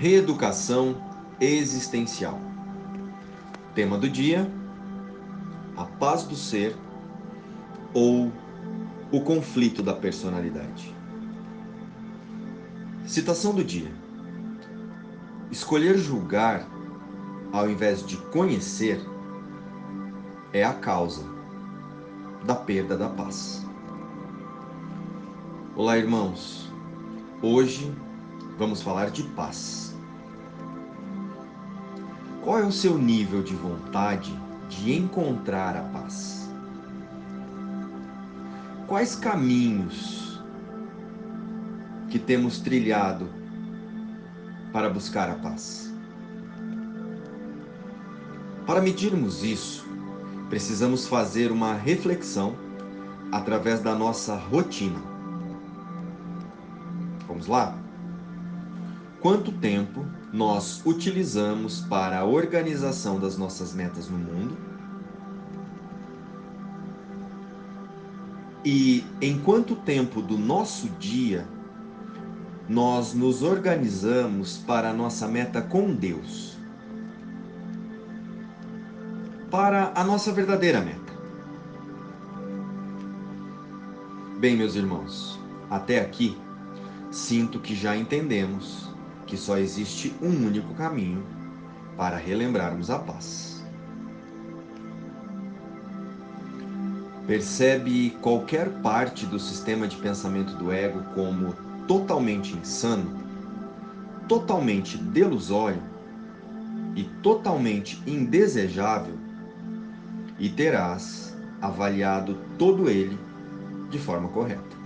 Reeducação existencial. Tema do dia: a paz do ser ou o conflito da personalidade. Citação do dia: Escolher julgar ao invés de conhecer é a causa da perda da paz. Olá, irmãos. Hoje vamos falar de paz. Qual é o seu nível de vontade de encontrar a paz? Quais caminhos que temos trilhado para buscar a paz? Para medirmos isso, precisamos fazer uma reflexão através da nossa rotina. Vamos lá? Quanto tempo nós utilizamos para a organização das nossas metas no mundo. E em quanto tempo do nosso dia nós nos organizamos para a nossa meta com Deus? Para a nossa verdadeira meta. Bem, meus irmãos, até aqui sinto que já entendemos que só existe um único caminho para relembrarmos a paz. Percebe qualquer parte do sistema de pensamento do ego como totalmente insano, totalmente delusório e totalmente indesejável, e terás avaliado todo ele de forma correta.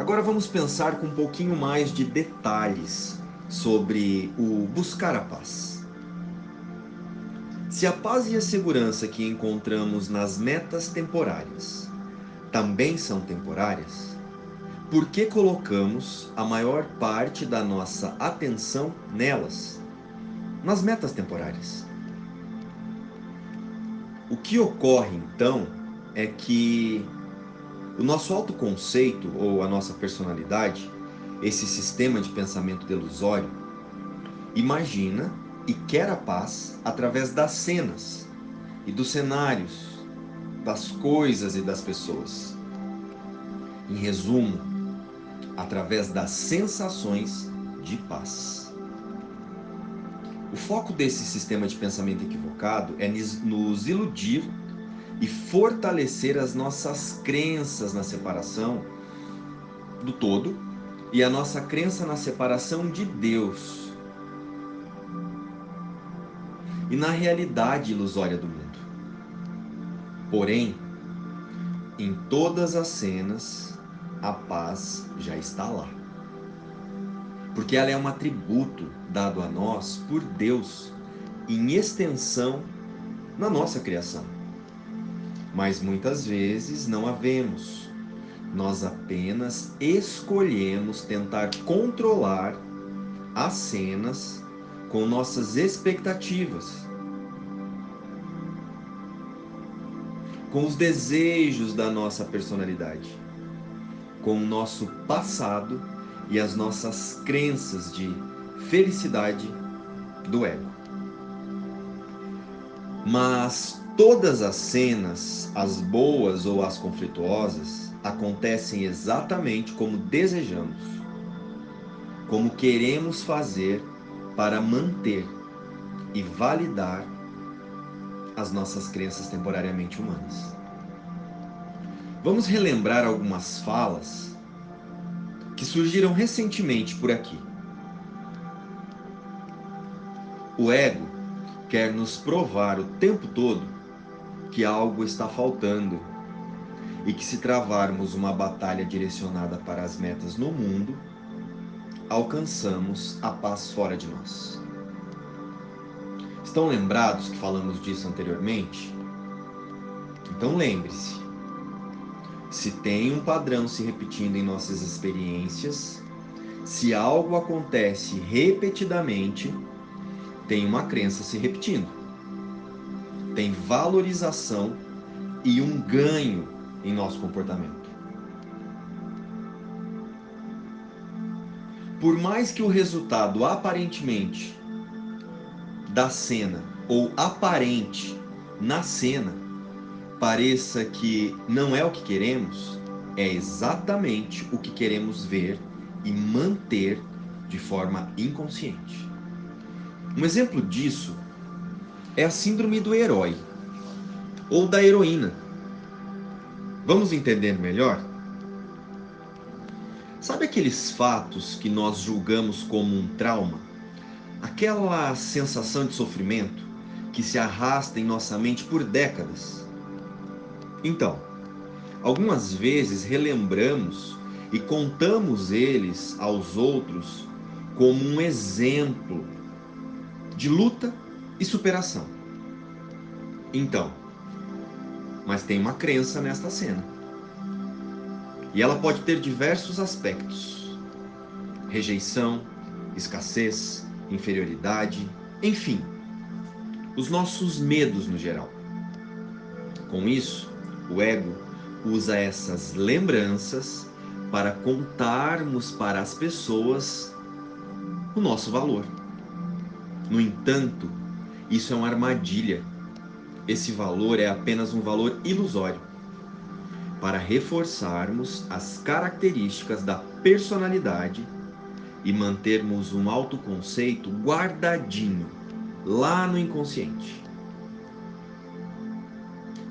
Agora vamos pensar com um pouquinho mais de detalhes sobre o buscar a paz. Se a paz e a segurança que encontramos nas metas temporárias também são temporárias, por que colocamos a maior parte da nossa atenção nelas, nas metas temporárias? O que ocorre então é que o nosso autoconceito ou a nossa personalidade, esse sistema de pensamento delusório, imagina e quer a paz através das cenas e dos cenários, das coisas e das pessoas. Em resumo, através das sensações de paz. O foco desse sistema de pensamento equivocado é nos iludir e fortalecer as nossas crenças na separação do todo e a nossa crença na separação de Deus e na realidade ilusória do mundo. Porém, em todas as cenas, a paz já está lá. Porque ela é um atributo dado a nós por Deus em extensão na nossa criação mas muitas vezes não a vemos. Nós apenas escolhemos tentar controlar as cenas com nossas expectativas, com os desejos da nossa personalidade, com o nosso passado e as nossas crenças de felicidade do ego. Mas Todas as cenas, as boas ou as conflituosas, acontecem exatamente como desejamos, como queremos fazer para manter e validar as nossas crenças temporariamente humanas. Vamos relembrar algumas falas que surgiram recentemente por aqui. O ego quer nos provar o tempo todo que algo está faltando e que se travarmos uma batalha direcionada para as metas no mundo, alcançamos a paz fora de nós. Estão lembrados que falamos disso anteriormente? Então lembre-se: se tem um padrão se repetindo em nossas experiências, se algo acontece repetidamente, tem uma crença se repetindo tem valorização e um ganho em nosso comportamento. por mais que o resultado aparentemente da cena ou aparente na cena pareça que não é o que queremos, é exatamente o que queremos ver e manter de forma inconsciente. Um exemplo disso é a síndrome do herói ou da heroína. Vamos entender melhor? Sabe aqueles fatos que nós julgamos como um trauma? Aquela sensação de sofrimento que se arrasta em nossa mente por décadas? Então, algumas vezes relembramos e contamos eles aos outros como um exemplo de luta e superação. Então, mas tem uma crença nesta cena. E ela pode ter diversos aspectos: rejeição, escassez, inferioridade, enfim, os nossos medos no geral. Com isso, o ego usa essas lembranças para contarmos para as pessoas o nosso valor. No entanto, isso é uma armadilha. Esse valor é apenas um valor ilusório para reforçarmos as características da personalidade e mantermos um autoconceito guardadinho lá no inconsciente.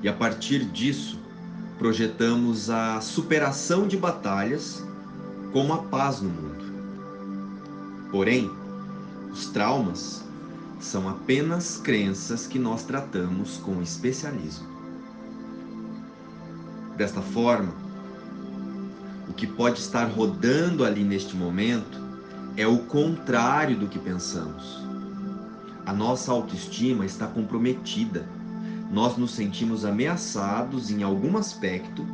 E a partir disso, projetamos a superação de batalhas como a paz no mundo. Porém, os traumas são apenas crenças que nós tratamos com especialismo. Desta forma, o que pode estar rodando ali neste momento é o contrário do que pensamos. A nossa autoestima está comprometida. Nós nos sentimos ameaçados em algum aspecto,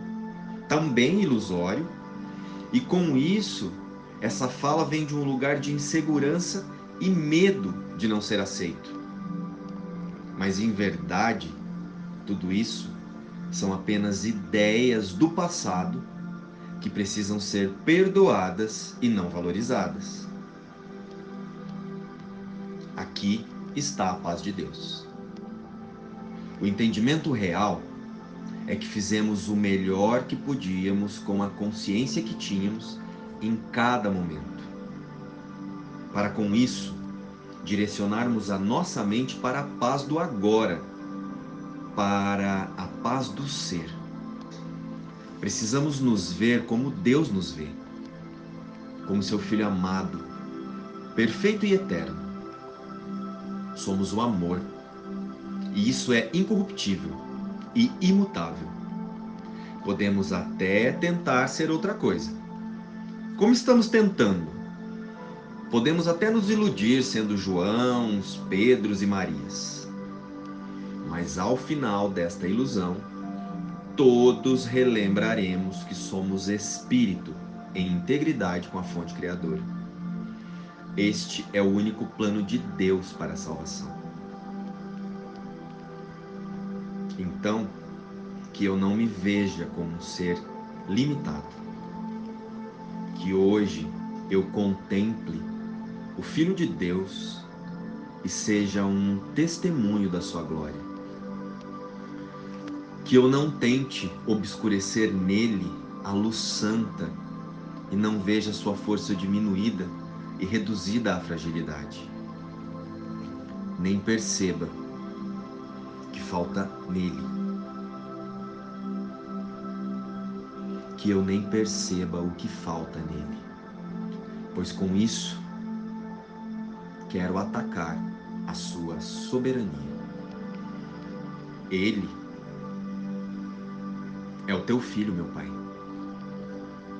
também ilusório, e com isso, essa fala vem de um lugar de insegurança e medo de não ser aceito. Mas em verdade, tudo isso são apenas ideias do passado que precisam ser perdoadas e não valorizadas. Aqui está a paz de Deus. O entendimento real é que fizemos o melhor que podíamos com a consciência que tínhamos em cada momento para com isso direcionarmos a nossa mente para a paz do agora, para a paz do ser. Precisamos nos ver como Deus nos vê, como seu Filho amado, perfeito e eterno. Somos o amor, e isso é incorruptível e imutável. Podemos até tentar ser outra coisa. Como estamos tentando? Podemos até nos iludir sendo Joãos, Pedros e Marias. Mas ao final desta ilusão, todos relembraremos que somos espírito em integridade com a fonte criadora. Este é o único plano de Deus para a salvação. Então, que eu não me veja como um ser limitado. Que hoje eu contemple o Filho de Deus e seja um testemunho da sua glória. Que eu não tente obscurecer nele a luz santa e não veja sua força diminuída e reduzida à fragilidade. Nem perceba que falta nele. Que eu nem perceba o que falta nele. Pois com isso quero atacar a sua soberania. Ele é o teu filho, meu Pai.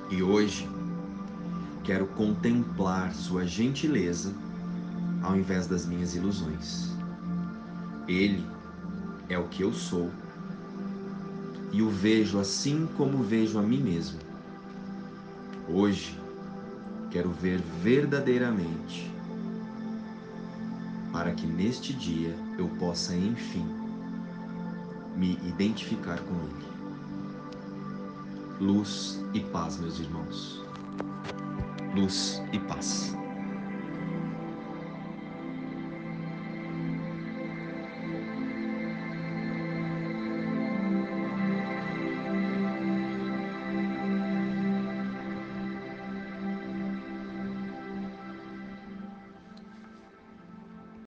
E hoje quero contemplar sua gentileza ao invés das minhas ilusões. Ele é o que eu sou e o vejo assim como vejo a mim mesmo. Hoje quero ver verdadeiramente para que neste dia eu possa, enfim, me identificar com Ele. Luz e paz, meus irmãos. luz e paz.